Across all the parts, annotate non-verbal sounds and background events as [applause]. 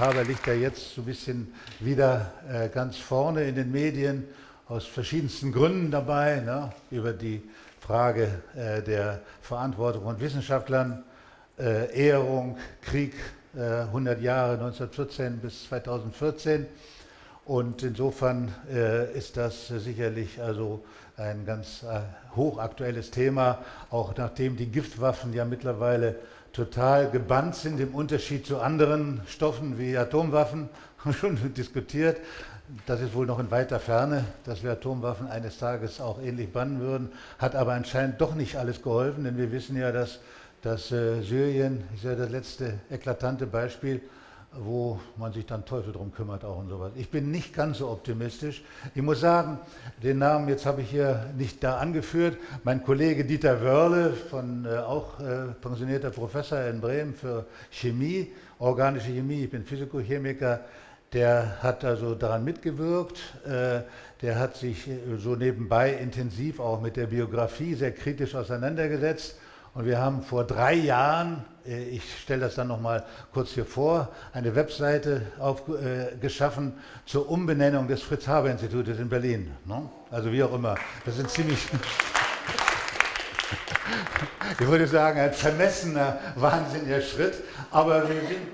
Haber liegt ja jetzt so ein bisschen wieder äh, ganz vorne in den Medien, aus verschiedensten Gründen dabei, ne? über die Frage äh, der Verantwortung von Wissenschaftlern, äh, Ehrung, Krieg, 100 äh, Jahre 1914 bis 2014. Und insofern äh, ist das sicherlich also ein ganz äh, hochaktuelles Thema, auch nachdem die Giftwaffen ja mittlerweile total gebannt sind, im Unterschied zu anderen Stoffen wie Atomwaffen, [laughs] haben schon diskutiert. Das ist wohl noch in weiter Ferne, dass wir Atomwaffen eines Tages auch ähnlich bannen würden, hat aber anscheinend doch nicht alles geholfen, denn wir wissen ja, dass, dass äh, Syrien ist ja das letzte eklatante Beispiel, wo man sich dann Teufel drum kümmert auch und sowas. Ich bin nicht ganz so optimistisch. Ich muss sagen, den Namen jetzt habe ich hier nicht da angeführt. Mein Kollege Dieter Wörle, von, äh, auch äh, pensionierter Professor in Bremen für Chemie, organische Chemie, ich bin Physikochemiker, der hat also daran mitgewirkt. Äh, der hat sich äh, so nebenbei intensiv auch mit der Biografie sehr kritisch auseinandergesetzt und wir haben vor drei Jahren, ich stelle das dann nochmal kurz hier vor, eine Webseite auf, äh, geschaffen zur Umbenennung des Fritz-Haber-Institutes in Berlin. Ne? Also wie auch immer. Das sind ziemlich, [laughs] ich würde sagen, ein vermessener, wahnsinniger Schritt. Aber wir sind,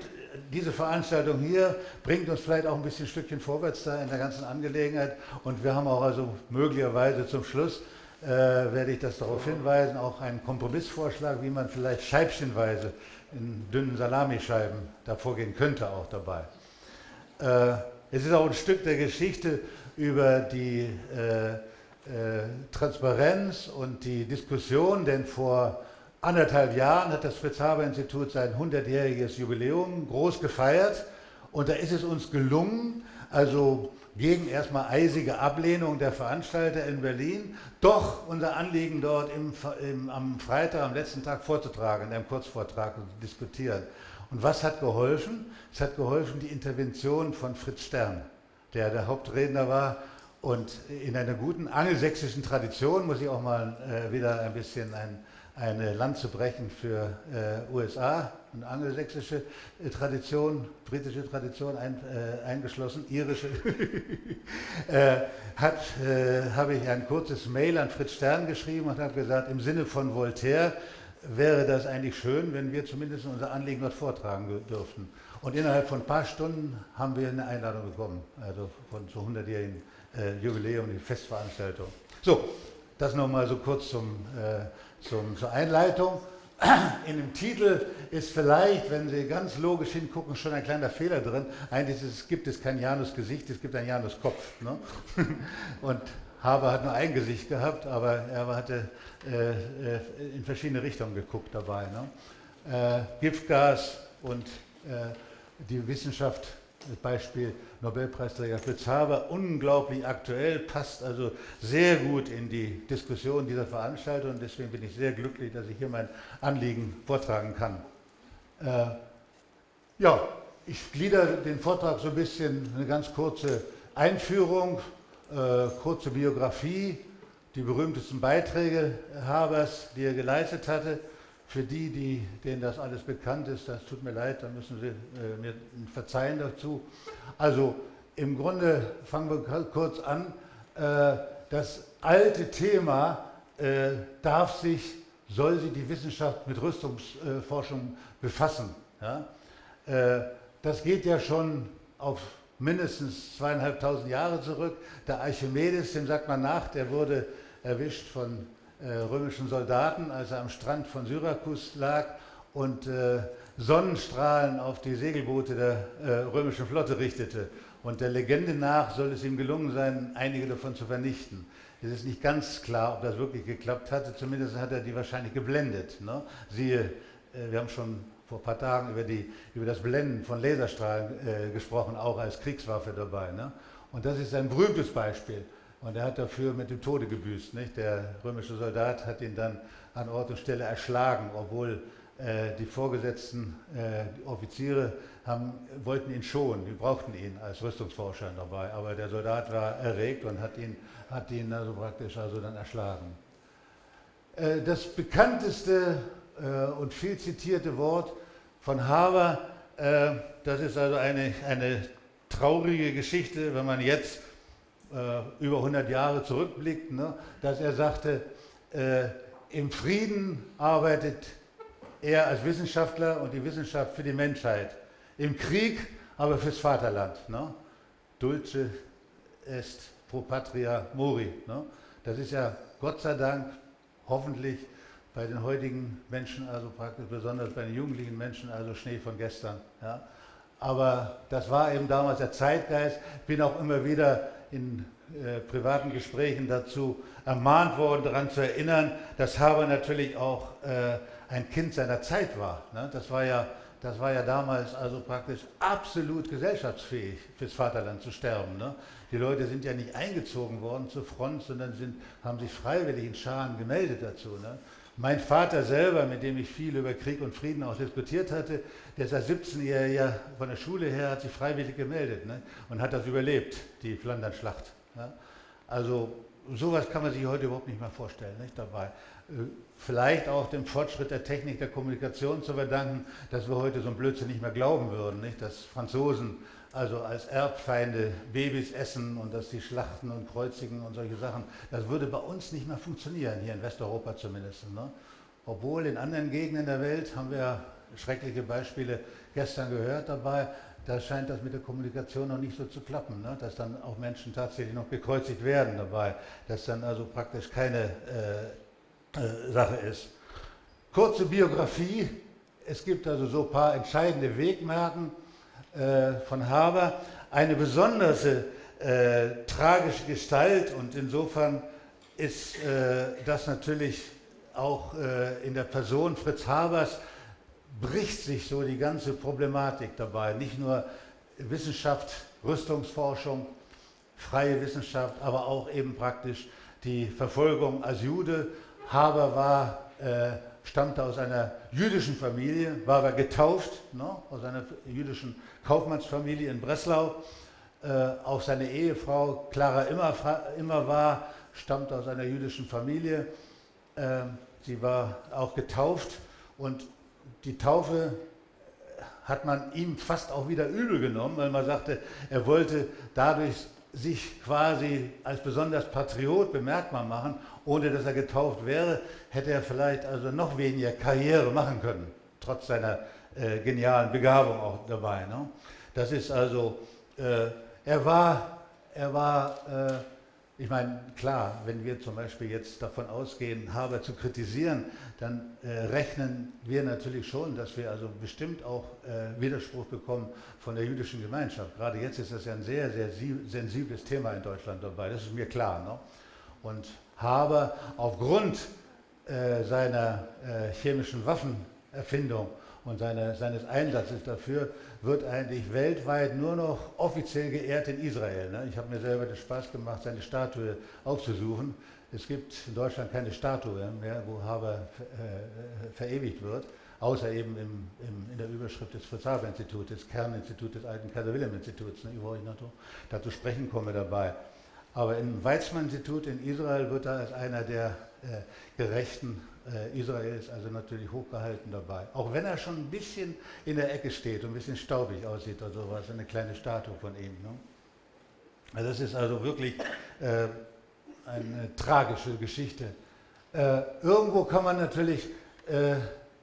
diese Veranstaltung hier bringt uns vielleicht auch ein bisschen ein Stückchen vorwärts da in der ganzen Angelegenheit. Und wir haben auch also möglicherweise zum Schluss äh, werde ich das darauf hinweisen, auch einen Kompromissvorschlag, wie man vielleicht scheibchenweise in dünnen Salamischeiben da vorgehen könnte, auch dabei. Äh, es ist auch ein Stück der Geschichte über die äh, äh Transparenz und die Diskussion, denn vor anderthalb Jahren hat das Fritz-Haber-Institut sein 100-jähriges Jubiläum groß gefeiert und da ist es uns gelungen, also gegen erstmal eisige Ablehnung der Veranstalter in Berlin, doch unser Anliegen dort im, im, am Freitag, am letzten Tag vorzutragen, in einem Kurzvortrag zu diskutieren. Und was hat geholfen? Es hat geholfen die Intervention von Fritz Stern, der der Hauptredner war. Und in einer guten angelsächsischen Tradition muss ich auch mal äh, wieder ein bisschen ein ein Land zu brechen für äh, USA, eine angelsächsische äh, Tradition, britische Tradition ein, äh, eingeschlossen, irische, [laughs] äh, äh, habe ich ein kurzes Mail an Fritz Stern geschrieben und habe gesagt, im Sinne von Voltaire wäre das eigentlich schön, wenn wir zumindest unser Anliegen dort vortragen dürften. Und innerhalb von ein paar Stunden haben wir eine Einladung bekommen, also von zu 100-jährigen äh, Jubiläum, die Festveranstaltung. So, das nochmal so kurz zum zum, zur Einleitung. In dem Titel ist vielleicht, wenn Sie ganz logisch hingucken, schon ein kleiner Fehler drin. Eigentlich es, gibt es kein Janus-Gesicht, es gibt ein Janus-Kopf. Ne? [laughs] Und Haber hat nur ein Gesicht gehabt, aber er hatte äh, äh, in verschiedene Richtungen geguckt dabei. Ne? Äh, Giftgas und äh, die Wissenschaft Beispiel Nobelpreisträger Fritz Haber, unglaublich aktuell, passt also sehr gut in die Diskussion dieser Veranstaltung und deswegen bin ich sehr glücklich, dass ich hier mein Anliegen vortragen kann. Äh, ja, ich glieder den Vortrag so ein bisschen, eine ganz kurze Einführung, äh, kurze Biografie, die berühmtesten Beiträge Habers, die er geleistet hatte für die, die, denen das alles bekannt ist, das tut mir leid, da müssen Sie äh, mir verzeihen dazu. Also im Grunde fangen wir kurz an. Äh, das alte Thema äh, darf sich, soll sich die Wissenschaft mit Rüstungsforschung befassen. Ja? Äh, das geht ja schon auf mindestens zweieinhalbtausend Jahre zurück. Der Archimedes, dem sagt man nach, der wurde erwischt von äh, römischen Soldaten, als er am Strand von Syrakus lag und äh, Sonnenstrahlen auf die Segelboote der äh, römischen Flotte richtete. Und der Legende nach soll es ihm gelungen sein, einige davon zu vernichten. Es ist nicht ganz klar, ob das wirklich geklappt hatte. Zumindest hat er die wahrscheinlich geblendet. Ne? Siehe, äh, wir haben schon vor ein paar Tagen über, die, über das Blenden von Laserstrahlen äh, gesprochen, auch als Kriegswaffe dabei. Ne? Und das ist ein berühmtes Beispiel. Und er hat dafür mit dem Tode gebüßt. Nicht? Der römische Soldat hat ihn dann an Ort und Stelle erschlagen, obwohl äh, die Vorgesetzten, äh, die Offiziere, haben, wollten ihn schonen. Die brauchten ihn als Rüstungsforscher dabei. Aber der Soldat war erregt und hat ihn, hat ihn also praktisch also dann erschlagen. Äh, das bekannteste äh, und viel zitierte Wort von Haber Äh, das ist also eine, eine traurige Geschichte, wenn man jetzt äh, über 100 Jahre zurückblickt, ne, dass er sagte, äh, im Frieden arbeitet er als Wissenschaftler und die Wissenschaft für die Menschheit. Im Krieg aber fürs Vaterland. Ne? Dulce est pro patria mori. Ne? Das ist ja Gott sei Dank hoffentlich bei den heutigen Menschen, also praktisch besonders bei den jugendlichen Menschen, also Schnee von gestern. Ja? Aber das war eben damals der Zeitgeist. Bin auch immer wieder in äh, privaten Gesprächen dazu ermahnt worden, daran zu erinnern, dass Haber natürlich auch äh, ein Kind seiner Zeit war. Ne? Das, war ja, das war ja damals also praktisch absolut gesellschaftsfähig, fürs Vaterland zu sterben. Ne? Die Leute sind ja nicht eingezogen worden zur Front, sondern sind, haben sich freiwillig in Scharen gemeldet dazu. Ne? Mein Vater selber, mit dem ich viel über Krieg und Frieden auch diskutiert hatte, der ist als 17-Jähriger von der Schule her, hat sich freiwillig gemeldet ne? und hat das überlebt, die Flandernschlacht. Ja? Also sowas kann man sich heute überhaupt nicht mehr vorstellen nicht, dabei. Äh, vielleicht auch dem Fortschritt der Technik der Kommunikation zu verdanken, dass wir heute so ein Blödsinn nicht mehr glauben würden, nicht? dass Franzosen also als Erbfeinde Babys essen und dass sie schlachten und kreuzigen und solche Sachen. Das würde bei uns nicht mehr funktionieren, hier in Westeuropa zumindest. Ne? Obwohl in anderen Gegenden der Welt haben wir schreckliche Beispiele gestern gehört dabei, da scheint das mit der Kommunikation noch nicht so zu klappen, ne? dass dann auch Menschen tatsächlich noch gekreuzigt werden dabei, dass dann also praktisch keine äh, äh, Sache ist. Kurze Biografie, es gibt also so ein paar entscheidende Wegmerken äh, von Haber, eine besonders äh, tragische Gestalt und insofern ist äh, das natürlich auch äh, in der Person Fritz Habers bricht sich so die ganze Problematik dabei. Nicht nur Wissenschaft, Rüstungsforschung, freie Wissenschaft, aber auch eben praktisch die Verfolgung als Jude. Haber war, äh, stammte aus einer jüdischen Familie, war aber getauft, ne, aus einer jüdischen Kaufmannsfamilie in Breslau. Äh, auch seine Ehefrau Clara immer, immer war, stammt aus einer jüdischen Familie. Äh, sie war auch getauft und die Taufe hat man ihm fast auch wieder übel genommen, weil man sagte, er wollte dadurch sich quasi als besonders Patriot bemerkbar machen. Ohne dass er getauft wäre, hätte er vielleicht also noch weniger Karriere machen können, trotz seiner äh, genialen Begabung auch dabei. Ne? Das ist also, äh, er war, er war äh, ich meine, klar, wenn wir zum Beispiel jetzt davon ausgehen, Haber zu kritisieren, dann äh, rechnen wir natürlich schon, dass wir also bestimmt auch äh, Widerspruch bekommen von der jüdischen Gemeinschaft. Gerade jetzt ist das ja ein sehr, sehr sensibles Thema in Deutschland dabei, das ist mir klar. Ne? Und Haber aufgrund äh, seiner chemischen Waffenerfindung und seine, seines Einsatzes dafür wird eigentlich weltweit nur noch offiziell geehrt in Israel. Ne? Ich habe mir selber den Spaß gemacht, seine Statue aufzusuchen. Es gibt in Deutschland keine Statue mehr, wo Haber äh, verewigt wird, außer eben im, im, in der Überschrift des Fritz-Haber-Instituts, des Kerninstituts des alten Kaiser-Wilhelm-Instituts, ne, wo ich noch dazu sprechen komme dabei. Aber im Weizmann-Institut in Israel wird er als einer der äh, Gerechten Israel ist also natürlich hochgehalten dabei. Auch wenn er schon ein bisschen in der Ecke steht und ein bisschen staubig aussieht oder sowas, eine kleine Statue von ihm. Ne? Also das ist also wirklich äh, eine tragische Geschichte. Äh, irgendwo kann man natürlich äh,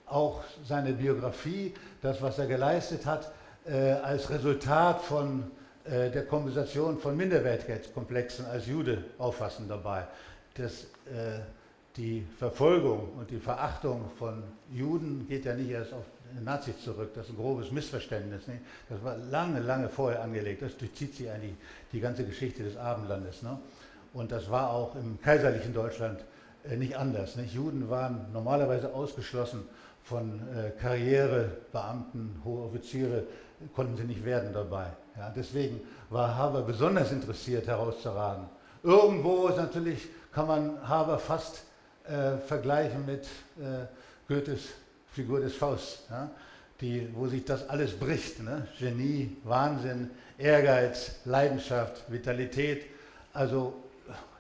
auch seine Biografie, das, was er geleistet hat, äh, als Resultat von äh, der Kompensation von Minderwertigkeitskomplexen als Jude auffassen dabei. Das, die Verfolgung und die Verachtung von Juden geht ja nicht erst auf Nazis zurück. Das ist ein grobes Missverständnis. Nicht? Das war lange, lange vorher angelegt. Das durchzieht sich eigentlich die ganze Geschichte des Abendlandes. Ne? Und das war auch im kaiserlichen Deutschland äh, nicht anders. Nicht? Juden waren normalerweise ausgeschlossen von äh, Karrierebeamten, hohe Offiziere, konnten sie nicht werden dabei. Ja? Deswegen war Haber besonders interessiert herauszuragen. Irgendwo ist natürlich, kann man Haber fast äh, vergleichen mit äh, Goethes Figur des Faust, ja? die, wo sich das alles bricht. Ne? Genie, Wahnsinn, Ehrgeiz, Leidenschaft, Vitalität. Also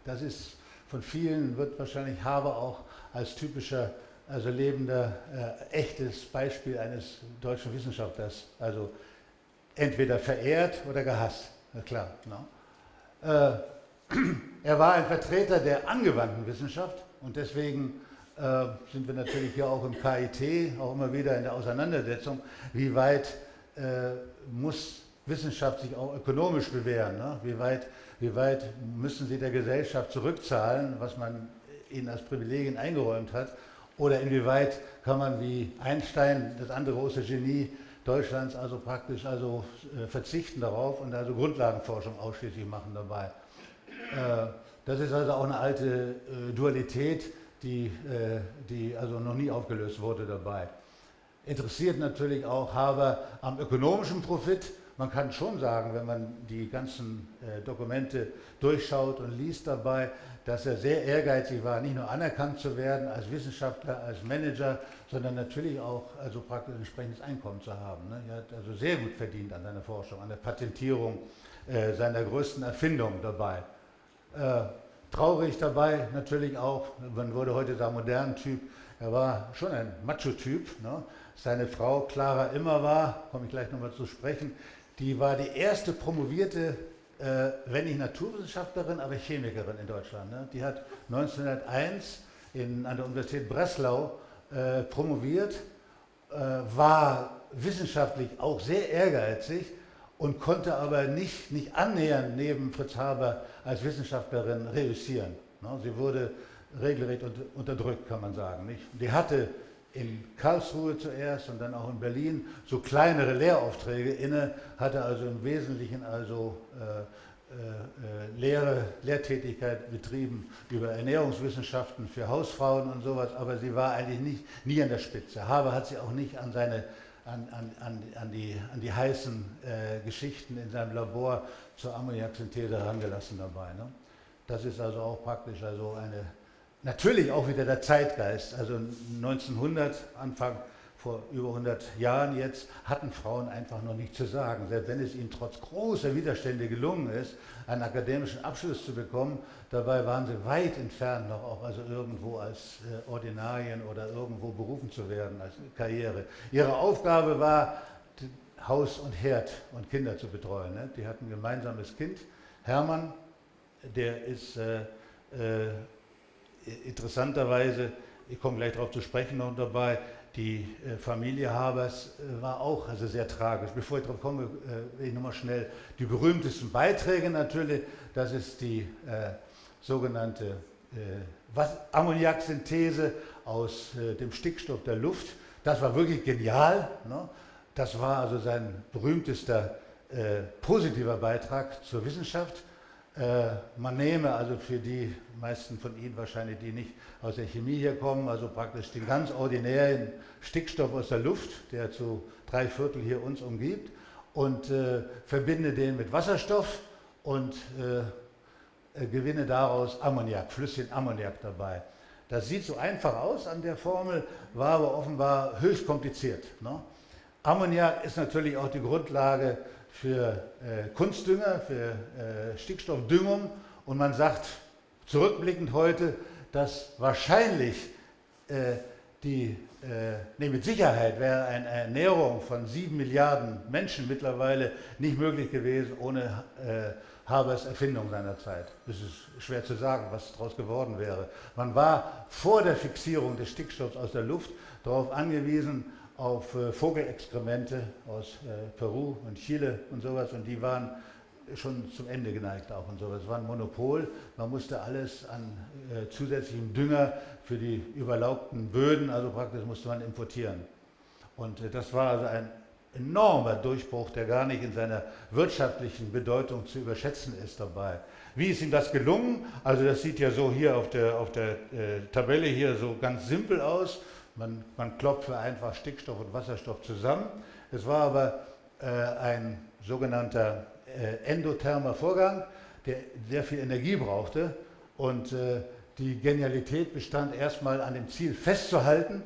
das ist von vielen, wird wahrscheinlich Haber auch als typischer also lebender, äh, echtes Beispiel eines deutschen Wissenschaftlers. Also entweder verehrt oder gehasst, na klar. Ne? Äh, [clears throat] er war ein Vertreter der angewandten Wissenschaft und deswegen äh, sind wir natürlich hier auch im KIT auch immer wieder in der Auseinandersetzung, wie weit äh, muss Wissenschaft sich auch ökonomisch bewähren, ne? wie, weit, wie weit müssen sie der Gesellschaft zurückzahlen, was man ihnen als Privilegien eingeräumt hat, oder inwieweit kann man wie Einstein, das andere große Genie Deutschlands, also praktisch also äh, verzichten darauf und also Grundlagenforschung ausschließlich machen dabei. Das ist also auch eine alte äh, Dualität, die, äh, die also noch nie aufgelöst wurde dabei. Interessiert natürlich auch Haber am ökonomischen Profit. Man kann schon sagen, wenn man die ganzen äh, Dokumente durchschaut und liest dabei, dass er sehr ehrgeizig war, nicht nur anerkannt zu werden als Wissenschaftler, als Manager, sondern natürlich auch also praktisch entsprechendes Einkommen zu haben. Ne? Er hat also sehr gut verdient an seiner Forschung, an der Patentierung äh, seiner größten Erfindung dabei. Äh, Traurig dabei natürlich auch, man würde heute sagen, modernen Typ, er war schon ein Macho-Typ. Ne? Seine Frau Clara Immer war, komme ich gleich nochmal zu sprechen, die war die erste promovierte, äh, wenn nicht Naturwissenschaftlerin, aber Chemikerin in Deutschland. Ne? Die hat 1901 in, an der Universität Breslau äh, promoviert, äh, war wissenschaftlich auch sehr ehrgeizig und konnte aber nicht, nicht annähernd neben Fritz Haber als Wissenschaftlerin reüssieren. Sie wurde regelrecht unterdrückt, kann man sagen. Die hatte in Karlsruhe zuerst und dann auch in Berlin so kleinere Lehraufträge inne, hatte also im Wesentlichen also äh, äh, Lehre, Lehrtätigkeit betrieben über Ernährungswissenschaften für Hausfrauen und sowas, aber sie war eigentlich nicht, nie an der Spitze. Haber hat sie auch nicht an seine an, an, an, die, an die heißen äh, Geschichten in seinem Labor zur Ammoniaksynthese herangelassen dabei. Ne? Das ist also auch praktisch also eine, natürlich auch wieder der Zeitgeist. Also 1900, Anfang vor über 100 Jahren jetzt, hatten Frauen einfach noch nichts zu sagen. Selbst wenn es ihnen trotz großer Widerstände gelungen ist, einen akademischen Abschluss zu bekommen, dabei waren sie weit entfernt noch auch also irgendwo als äh, Ordinarien oder irgendwo berufen zu werden als Karriere. Ihre Aufgabe war, Haus und Herd und Kinder zu betreuen. Ne? Die hatten ein gemeinsames Kind, Hermann, der ist äh, äh, interessanterweise, ich komme gleich darauf zu sprechen noch dabei, die äh, Familie Habers äh, war auch also sehr tragisch. Bevor ich darauf komme, äh, will ich nochmal schnell die berühmtesten Beiträge natürlich. Das ist die sogenannte Ammoniaksynthese aus dem Stickstoff der Luft. Das war wirklich genial. Ne? Das war also sein berühmtester positiver Beitrag zur Wissenschaft. Äh, man nehme also für die meisten von Ihnen wahrscheinlich, die nicht aus der Chemie hier kommen, also praktisch den ganz ordinären Stickstoff aus der Luft, der zu drei Viertel hier uns umgibt, und äh, verbinde den mit Wasserstoff und äh, äh, gewinne daraus Ammoniak, Flüsschen Ammoniak dabei. Das sieht so einfach aus an der Formel, war aber offenbar höchst kompliziert. Ne? Ammoniak ist natürlich auch die Grundlage für äh, Kunstdünger, für äh, Stickstoffdüngung und man sagt zurückblickend heute, dass wahrscheinlich äh, die, äh, nee, mit Sicherheit wäre eine Ernährung von sieben Milliarden Menschen mittlerweile nicht möglich gewesen ohne äh, Habers Erfindung seiner Zeit. Es ist schwer zu sagen, was daraus geworden wäre. Man war vor der Fixierung des Stickstoffs aus der Luft darauf angewiesen, auf äh, Vogelexkremente aus äh, Peru und Chile und sowas und die waren schon zum Ende geneigt auch und sowas. Es war ein Monopol, man musste alles an äh, zusätzlichem Dünger für die überlaubten Böden, also praktisch musste man importieren. Und das war also ein enormer Durchbruch, der gar nicht in seiner wirtschaftlichen Bedeutung zu überschätzen ist dabei. Wie ist ihm das gelungen? Also das sieht ja so hier auf der, auf der äh, Tabelle hier so ganz simpel aus. Man, man klopfe einfach Stickstoff und Wasserstoff zusammen. Es war aber äh, ein sogenannter äh, endothermer Vorgang, der sehr viel Energie brauchte. Und äh, die Genialität bestand erstmal an dem Ziel festzuhalten,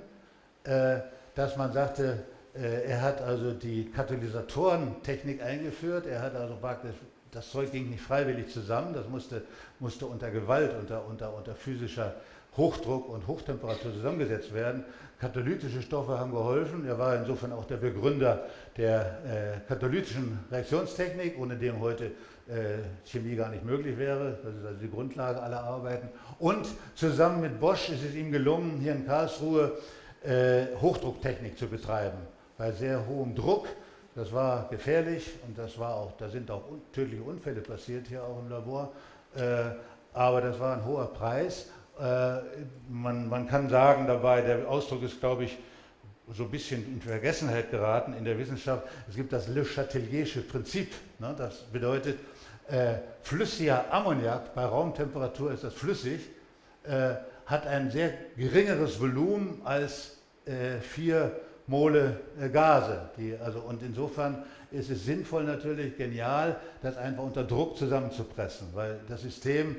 äh, dass man sagte, äh, er hat also die Katalysatorentechnik eingeführt. Er hat also praktisch, das Zeug ging nicht freiwillig zusammen, das musste, musste unter Gewalt, unter, unter, unter physischer Hochdruck und Hochtemperatur zusammengesetzt werden. Katalytische Stoffe haben geholfen. Er war insofern auch der Begründer der äh, katalytischen Reaktionstechnik, ohne dem heute äh, Chemie gar nicht möglich wäre. Das ist also die Grundlage aller Arbeiten. Und zusammen mit Bosch ist es ihm gelungen, hier in Karlsruhe äh, Hochdrucktechnik zu betreiben. Bei sehr hohem Druck. Das war gefährlich und das war auch, da sind auch tödliche Unfälle passiert hier auch im Labor. Äh, aber das war ein hoher Preis. Äh, man, man kann sagen dabei, der Ausdruck ist, glaube ich, so ein bisschen in Vergessenheit geraten in der Wissenschaft. Es gibt das Le Chateliersche Prinzip. Ne? Das bedeutet, äh, flüssiger Ammoniak, bei Raumtemperatur ist das flüssig, äh, hat ein sehr geringeres Volumen als äh, vier Mole äh, Gase. Die, also, und insofern ist es sinnvoll natürlich, genial, das einfach unter Druck zusammenzupressen, weil das System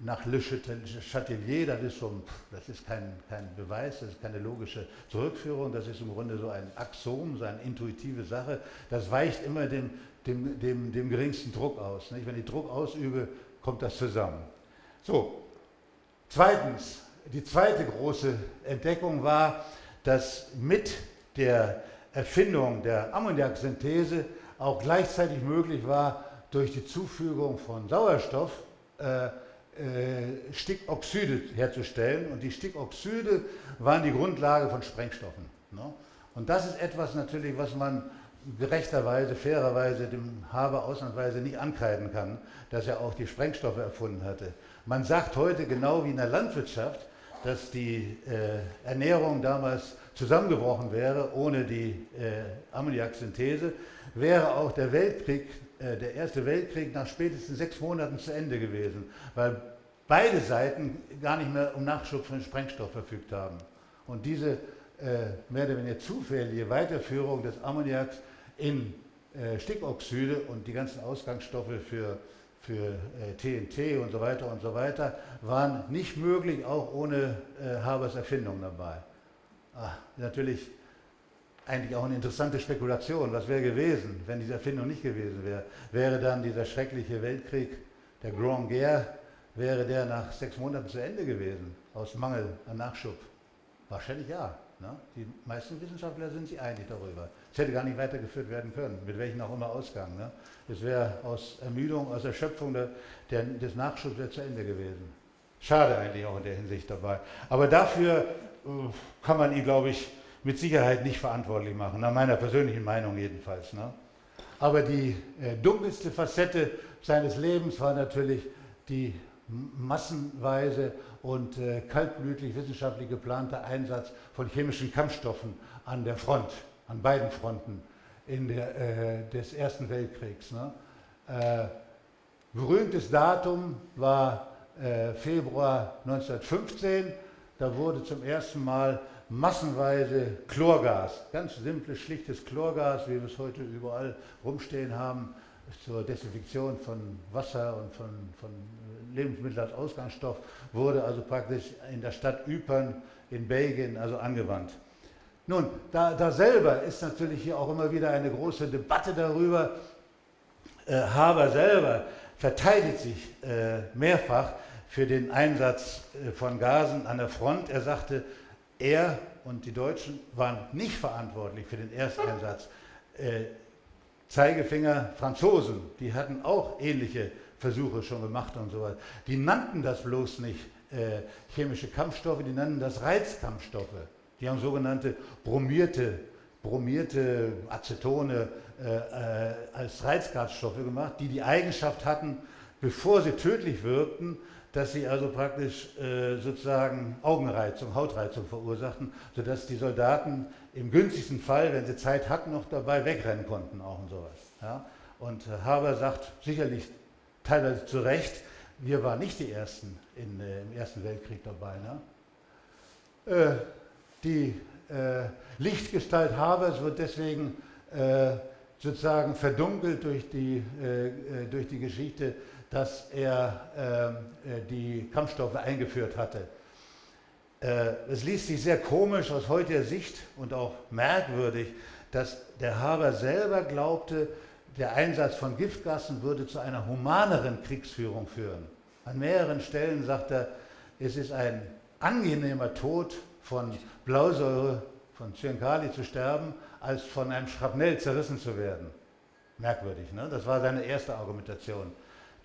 nach Le Chatelier, das ist, so, das ist kein, kein Beweis, das ist keine logische Zurückführung, das ist im Grunde so ein Axom, so eine intuitive Sache, das weicht immer dem, dem, dem, dem geringsten Druck aus. Nicht? Wenn ich Druck ausübe, kommt das zusammen. So, zweitens, die zweite große Entdeckung war, dass mit der Erfindung der Ammoniaksynthese auch gleichzeitig möglich war, durch die Zufügung von Sauerstoff äh, äh, Stickoxide herzustellen. Und die Stickoxide waren die Grundlage von Sprengstoffen. Ne? Und das ist etwas natürlich, was man gerechterweise, fairerweise dem Haber ausnahmsweise nicht ankreiden kann, dass er auch die Sprengstoffe erfunden hatte. Man sagt heute genau wie in der Landwirtschaft, dass die äh, Ernährung damals zusammengebrochen wäre ohne die äh, Ammoniaksynthese, wäre auch der Weltkrieg äh, der Erste Weltkrieg nach spätestens sechs Monaten zu Ende gewesen, weil beide Seiten gar nicht mehr um Nachschub von Sprengstoff verfügt haben. Und diese äh, mehr oder weniger zufällige Weiterführung des Ammoniaks in äh, Stickoxide und die ganzen Ausgangsstoffe für, für äh, TNT und so weiter und so weiter waren nicht möglich, auch ohne äh, Habers Erfindung dabei. Ach, natürlich eigentlich auch eine interessante Spekulation. Was wäre gewesen, wenn diese Erfindung nicht gewesen wäre? Wäre dann dieser schreckliche Weltkrieg, der Grand Guerre, wäre der nach sechs Monaten zu Ende gewesen, aus Mangel an Nachschub? Wahrscheinlich ja. Ne? Die meisten Wissenschaftler sind sich einig darüber. Es hätte gar nicht weitergeführt werden können, mit welchem auch immer Ausgang. Ne? Es wäre aus Ermüdung, aus Erschöpfung der, der, des Nachschubs zu Ende gewesen. Schade eigentlich auch in der Hinsicht dabei. Aber dafür äh, kann man ihn, glaube ich, mit Sicherheit nicht verantwortlich machen, nach meiner persönlichen Meinung jedenfalls. Ne? Aber die äh, dunkelste Facette seines Lebens war natürlich die massenweise und äh, kaltblütig wissenschaftlich geplante Einsatz von chemischen Kampfstoffen an der Front, an beiden Fronten in der, äh, des Ersten Weltkriegs. Ne? Äh, berühmtes Datum war äh, Februar 1915. Da wurde zum ersten Mal massenweise Chlorgas, ganz simples, schlichtes Chlorgas, wie wir es heute überall rumstehen haben, zur Desinfektion von Wasser und von, von Lebensmitteln als Ausgangsstoff, wurde also praktisch in der Stadt Ypern in Belgien also angewandt. Nun, da, da selber ist natürlich hier auch immer wieder eine große Debatte darüber. Äh, Haber selber verteidigt sich äh, mehrfach für den Einsatz äh, von Gasen an der Front. Er sagte, er und die Deutschen waren nicht verantwortlich für den Ersteinsatz. Äh, Zeigefinger Franzosen, die hatten auch ähnliche Versuche schon gemacht und so weiter. Die nannten das bloß nicht äh, chemische Kampfstoffe, die nannten das Reizkampfstoffe. Die haben sogenannte bromierte, bromierte Acetone äh, äh, als Reizgasstoffe gemacht, die die Eigenschaft hatten, bevor sie tödlich wirkten, dass sie also praktisch äh, sozusagen Augenreizung, Hautreizung verursachten, sodass die Soldaten im günstigsten Fall, wenn sie Zeit hatten, noch dabei wegrennen konnten, auch und sowas. Ja? Und Haber sagt sicherlich teilweise zu Recht, wir waren nicht die Ersten in, äh, im Ersten Weltkrieg dabei. Ne? Äh, die äh, Lichtgestalt Habers wird deswegen äh, sozusagen verdunkelt durch die, äh, äh, durch die Geschichte dass er ähm, äh, die Kampfstoffe eingeführt hatte. Äh, es liest sich sehr komisch aus heutiger Sicht und auch merkwürdig, dass der Haber selber glaubte, der Einsatz von Giftgassen würde zu einer humaneren Kriegsführung führen. An mehreren Stellen sagt er, es ist ein angenehmer Tod von Blausäure, von Zyankali zu sterben, als von einem Schrapnell zerrissen zu werden. Merkwürdig, ne? Das war seine erste Argumentation.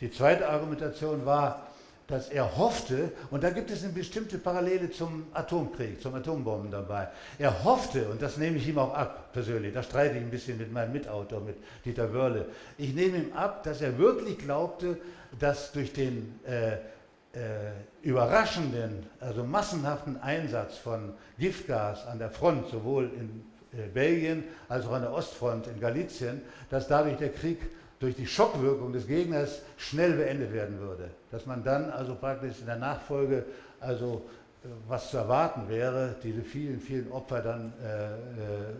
Die zweite Argumentation war, dass er hoffte, und da gibt es eine bestimmte Parallele zum Atomkrieg, zum Atombomben dabei. Er hoffte, und das nehme ich ihm auch ab persönlich, da streite ich ein bisschen mit meinem Mitautor, mit Dieter Wörle, ich nehme ihm ab, dass er wirklich glaubte, dass durch den äh, äh, überraschenden, also massenhaften Einsatz von Giftgas an der Front, sowohl in äh, Belgien als auch an der Ostfront in Galizien, dass dadurch der Krieg durch die Schockwirkung des Gegners schnell beendet werden würde. Dass man dann also praktisch in der Nachfolge, also äh, was zu erwarten wäre, diese vielen, vielen Opfer dann äh, äh,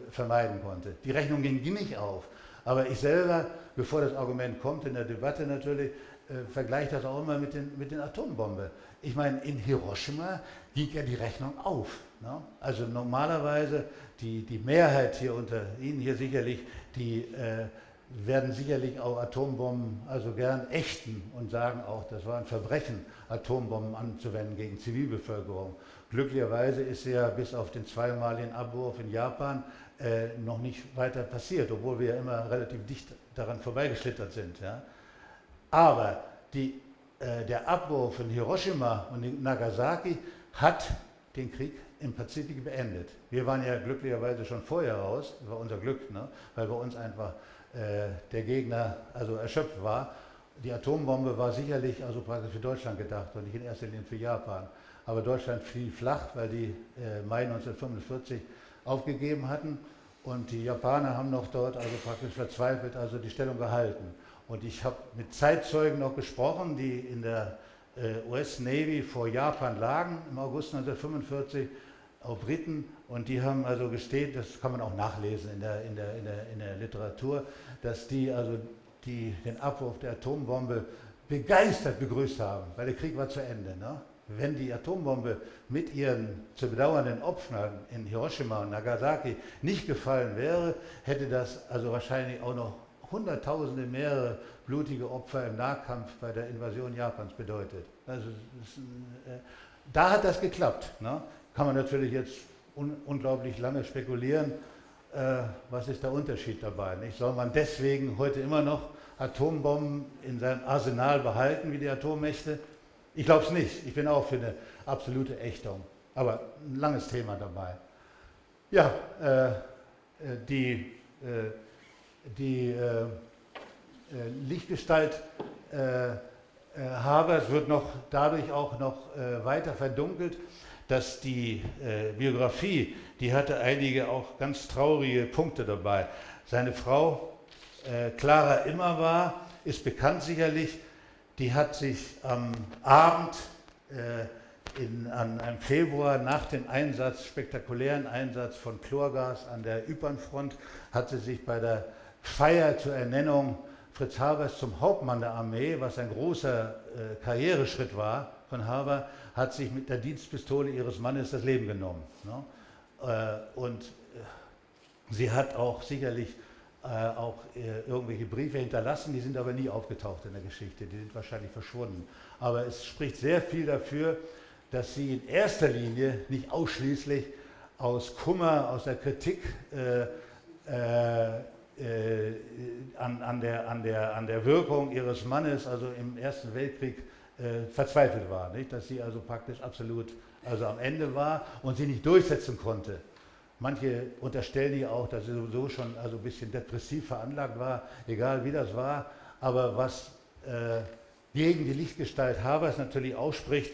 vermeiden konnte. Die Rechnung ging nicht auf. Aber ich selber, bevor das Argument kommt in der Debatte natürlich, äh, vergleiche das auch immer mit den, mit den Atombomben. Ich meine, in Hiroshima ging ja die Rechnung auf. Ne? Also normalerweise, die, die Mehrheit hier unter Ihnen hier sicherlich, die äh, werden sicherlich auch Atombomben also gern ächten und sagen auch, das war ein Verbrechen, Atombomben anzuwenden gegen Zivilbevölkerung. Glücklicherweise ist ja bis auf den zweimaligen Abwurf in Japan äh, noch nicht weiter passiert, obwohl wir ja immer relativ dicht daran vorbeigeschlittert sind. Ja. Aber die, äh, der Abwurf in Hiroshima und Nagasaki hat den Krieg im Pazifik beendet. Wir waren ja glücklicherweise schon vorher raus, war unser Glück, ne? weil bei uns einfach äh, der Gegner also erschöpft war. Die Atombombe war sicherlich also praktisch für Deutschland gedacht und nicht in erster Linie für Japan. Aber Deutschland fiel flach, weil die äh, Mai 1945 aufgegeben hatten und die Japaner haben noch dort also praktisch verzweifelt also die Stellung gehalten. Und ich habe mit Zeitzeugen noch gesprochen, die in der äh, US Navy vor Japan lagen im August 1945 auch Briten und die haben also gesteht, das kann man auch nachlesen in der, in der, in der, in der Literatur, dass die also die, den Abwurf der Atombombe begeistert begrüßt haben, weil der Krieg war zu Ende. Ne? Wenn die Atombombe mit ihren zu bedauernden Opfern in Hiroshima und Nagasaki nicht gefallen wäre, hätte das also wahrscheinlich auch noch Hunderttausende, mehrere blutige Opfer im Nahkampf bei der Invasion Japans bedeutet. Also, äh, da hat das geklappt. Ne? Kann man natürlich jetzt un unglaublich lange spekulieren, äh, was ist der Unterschied dabei. Nicht? Soll man deswegen heute immer noch Atombomben in seinem Arsenal behalten wie die Atommächte? Ich glaube es nicht. Ich bin auch für eine absolute Ächtung. Aber ein langes Thema dabei. Ja, äh, äh die, äh, die äh, äh, Lichtgestalt Habers wird noch dadurch auch noch weiter verdunkelt, dass die äh, Biografie, die hatte einige auch ganz traurige Punkte dabei. Seine Frau äh, Clara Immer war, ist bekannt sicherlich, die hat sich am Abend äh, in, an einem Februar nach dem Einsatz, spektakulären Einsatz von Chlorgas an der Ypernfront, hat sie sich bei der Feier zur Ernennung Fritz Habers zum Hauptmann der Armee, was ein großer äh, Karriereschritt war von Haber, hat sich mit der Dienstpistole ihres Mannes das Leben genommen. Ne? Äh, und äh, sie hat auch sicherlich äh, auch irgendwelche Briefe hinterlassen, die sind aber nie aufgetaucht in der Geschichte, die sind wahrscheinlich verschwunden. Aber es spricht sehr viel dafür, dass sie in erster Linie, nicht ausschließlich aus Kummer, aus der Kritik äh, äh, an, an, der, an, der, an der Wirkung ihres Mannes, also im Ersten Weltkrieg, äh, verzweifelt war, nicht? dass sie also praktisch absolut also am Ende war und sie nicht durchsetzen konnte. Manche unterstellen ihr auch, dass sie sowieso schon also ein bisschen depressiv veranlagt war, egal wie das war. Aber was äh, gegen die Lichtgestalt Habers natürlich ausspricht,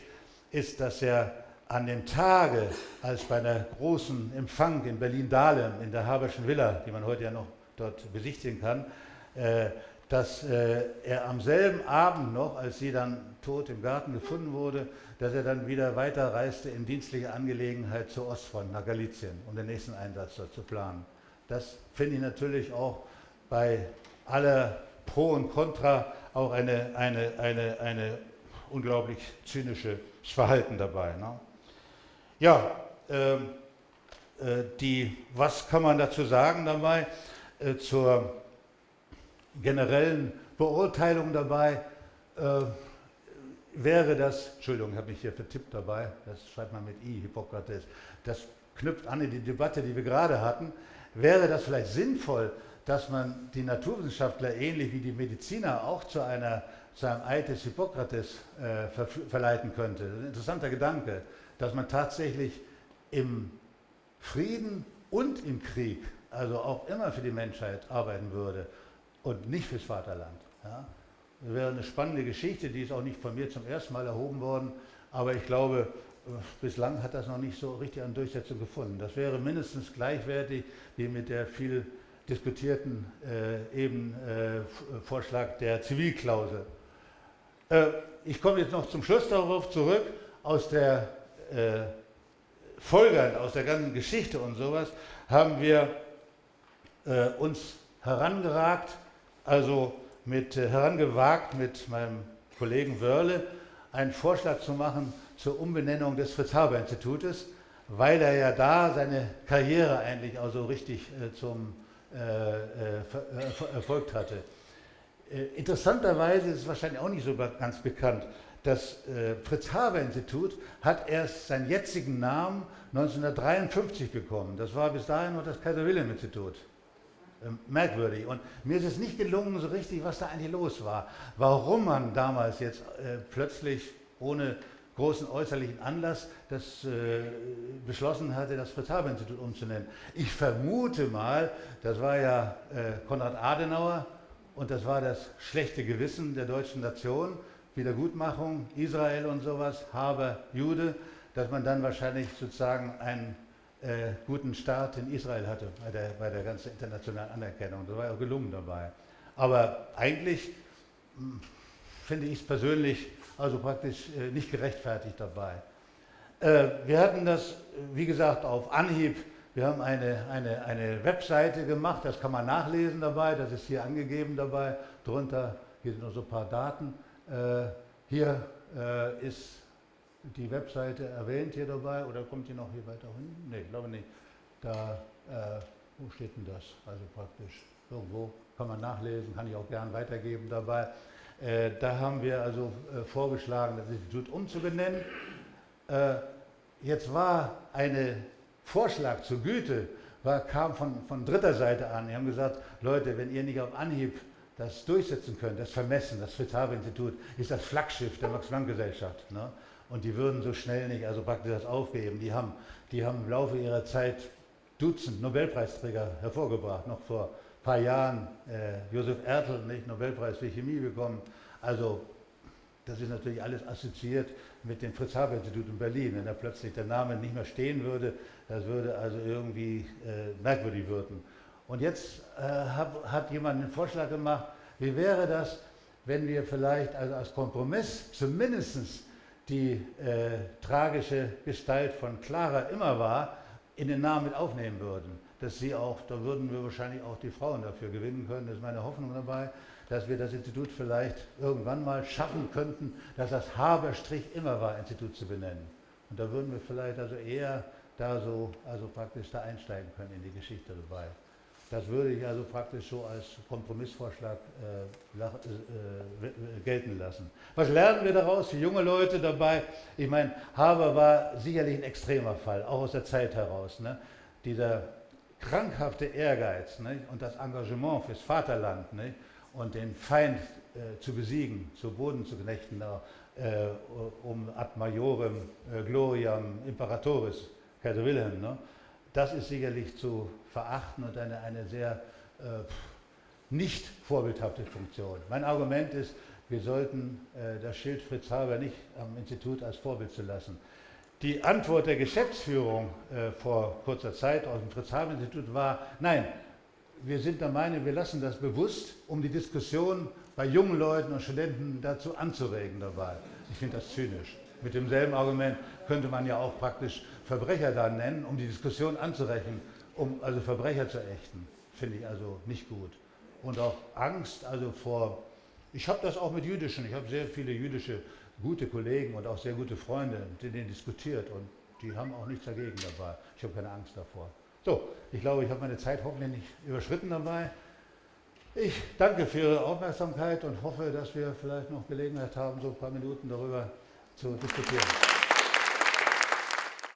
ist, dass er an dem Tage, als bei einer großen Empfang in Berlin-Dahlem, in der Haberschen Villa, die man heute ja noch dort besichtigen kann, äh, dass äh, er am selben Abend noch, als sie dann tot im Garten gefunden wurde, dass er dann wieder weiterreiste in dienstliche Angelegenheit zur Ostfront nach Galizien, um den nächsten Einsatz dort zu planen. Das finde ich natürlich auch bei aller Pro und Contra auch eine, eine, eine, eine unglaublich zynisches Verhalten dabei. Ne? Ja, ähm, äh, die, was kann man dazu sagen dabei? Äh, zur generellen Beurteilung dabei. Äh, wäre das, Entschuldigung, habe mich hier vertippt dabei, das schreibt man mit I, Hippokrates, das knüpft an in die Debatte, die wir gerade hatten, wäre das vielleicht sinnvoll, dass man die Naturwissenschaftler ähnlich wie die Mediziner auch zu, einer, zu einem Eid des Hippokrates äh, ver verleiten könnte. Ein interessanter Gedanke, dass man tatsächlich im Frieden und im Krieg, also auch immer für die Menschheit arbeiten würde und nicht fürs Vaterland. Ja? Das wäre eine spannende Geschichte, die ist auch nicht von mir zum ersten Mal erhoben worden, aber ich glaube, bislang hat das noch nicht so richtig an Durchsetzung gefunden. Das wäre mindestens gleichwertig wie mit der viel diskutierten äh, eben äh, Vorschlag der Zivilklausel. Äh, ich komme jetzt noch zum Schluss darauf zurück, aus der äh, folgernd aus der ganzen Geschichte und sowas haben wir äh, uns herangeragt, also mit, äh, herangewagt mit meinem Kollegen Wörle, einen Vorschlag zu machen zur Umbenennung des Fritz-Haber-Institutes, weil er ja da seine Karriere eigentlich auch so richtig äh, zum äh, erfolgt hatte. Interessanterweise ist es wahrscheinlich auch nicht so ganz bekannt, das Fritz-Haber-Institut hat erst seinen jetzigen Namen 1953 bekommen. Das war bis dahin noch das Kaiser-Wilhelm-Institut. Ähm, merkwürdig. Und mir ist es nicht gelungen, so richtig, was da eigentlich los war. Warum man damals jetzt äh, plötzlich ohne großen äußerlichen Anlass das äh, beschlossen hatte, das Fritz-Haber-Institut umzunennen. Ich vermute mal, das war ja äh, Konrad Adenauer und das war das schlechte Gewissen der deutschen Nation, Wiedergutmachung, Israel und sowas, Haber, Jude, dass man dann wahrscheinlich sozusagen einen äh, guten Start in Israel hatte bei der, bei der ganzen internationalen Anerkennung. Das war ja auch gelungen dabei. Aber eigentlich hm, finde ich es persönlich also praktisch äh, nicht gerechtfertigt dabei. Äh, wir hatten das, wie gesagt, auf Anhieb. Wir haben eine, eine, eine Webseite gemacht, das kann man nachlesen dabei, das ist hier angegeben dabei. Drunter, hier sind noch so ein paar Daten. Äh, hier äh, ist die Webseite erwähnt hier dabei oder kommt die noch hier weiter hinten? Ne, ich glaube nicht. Da, äh, wo steht denn das? Also praktisch irgendwo kann man nachlesen, kann ich auch gern weitergeben dabei. Äh, da haben wir also äh, vorgeschlagen, das Institut umzubenennen. Äh, jetzt war ein Vorschlag zur Güte, war, kam von, von dritter Seite an. Die haben gesagt, Leute, wenn ihr nicht auf Anhieb das durchsetzen könnt, das Vermessen, das Fritz-Haber-Institut ist das Flaggschiff der Max-Planck-Gesellschaft. Ne? Und die würden so schnell nicht, also praktisch das aufgeben. Die haben, die haben im Laufe ihrer Zeit Dutzend Nobelpreisträger hervorgebracht, noch vor paar Jahren äh, Josef Ertl, nicht, Nobelpreis für Chemie bekommen. Also das ist natürlich alles assoziiert mit dem Fritz-Haber-Institut in Berlin. Wenn da plötzlich der Name nicht mehr stehen würde, das würde also irgendwie äh, merkwürdig wirken. Und jetzt äh, hab, hat jemand einen Vorschlag gemacht, wie wäre das, wenn wir vielleicht also als Kompromiss zumindest die äh, tragische Gestalt von Clara immer war, in den Namen mit aufnehmen würden dass sie auch, da würden wir wahrscheinlich auch die Frauen dafür gewinnen können, das ist meine Hoffnung dabei, dass wir das Institut vielleicht irgendwann mal schaffen könnten, dass das Haberstrich immer war, Institut zu benennen. Und da würden wir vielleicht also eher da so, also praktisch da einsteigen können in die Geschichte dabei. Das würde ich also praktisch so als Kompromissvorschlag äh, äh, gelten lassen. Was lernen wir daraus für junge Leute dabei? Ich meine, Haber war sicherlich ein extremer Fall, auch aus der Zeit heraus. Ne? Dieser krankhafte Ehrgeiz nicht? und das Engagement fürs Vaterland nicht? und den Feind äh, zu besiegen, zu Boden zu knechten, äh, um ad majorem äh, gloriam imperatoris, Kaiser Wilhelm. Ne? Das ist sicherlich zu verachten und eine, eine sehr äh, nicht vorbildhafte Funktion. Mein Argument ist, wir sollten äh, das Schild Fritz Haber nicht am Institut als Vorbild zu lassen. Die Antwort der Geschäftsführung äh, vor kurzer Zeit aus dem Fritz-Haber-Institut war, nein, wir sind der Meinung, wir lassen das bewusst, um die Diskussion bei jungen Leuten und Studenten dazu anzuregen dabei. Ich finde das zynisch. Mit demselben Argument könnte man ja auch praktisch Verbrecher da nennen, um die Diskussion anzurechnen, um also Verbrecher zu ächten. Finde ich also nicht gut. Und auch Angst also vor, ich habe das auch mit jüdischen, ich habe sehr viele jüdische gute Kollegen und auch sehr gute Freunde, mit denen diskutiert und die haben auch nichts dagegen dabei. Ich habe keine Angst davor. So, ich glaube, ich habe meine Zeit hoffentlich nicht überschritten dabei. Ich danke für Ihre Aufmerksamkeit und hoffe, dass wir vielleicht noch Gelegenheit haben, so ein paar Minuten darüber zu diskutieren.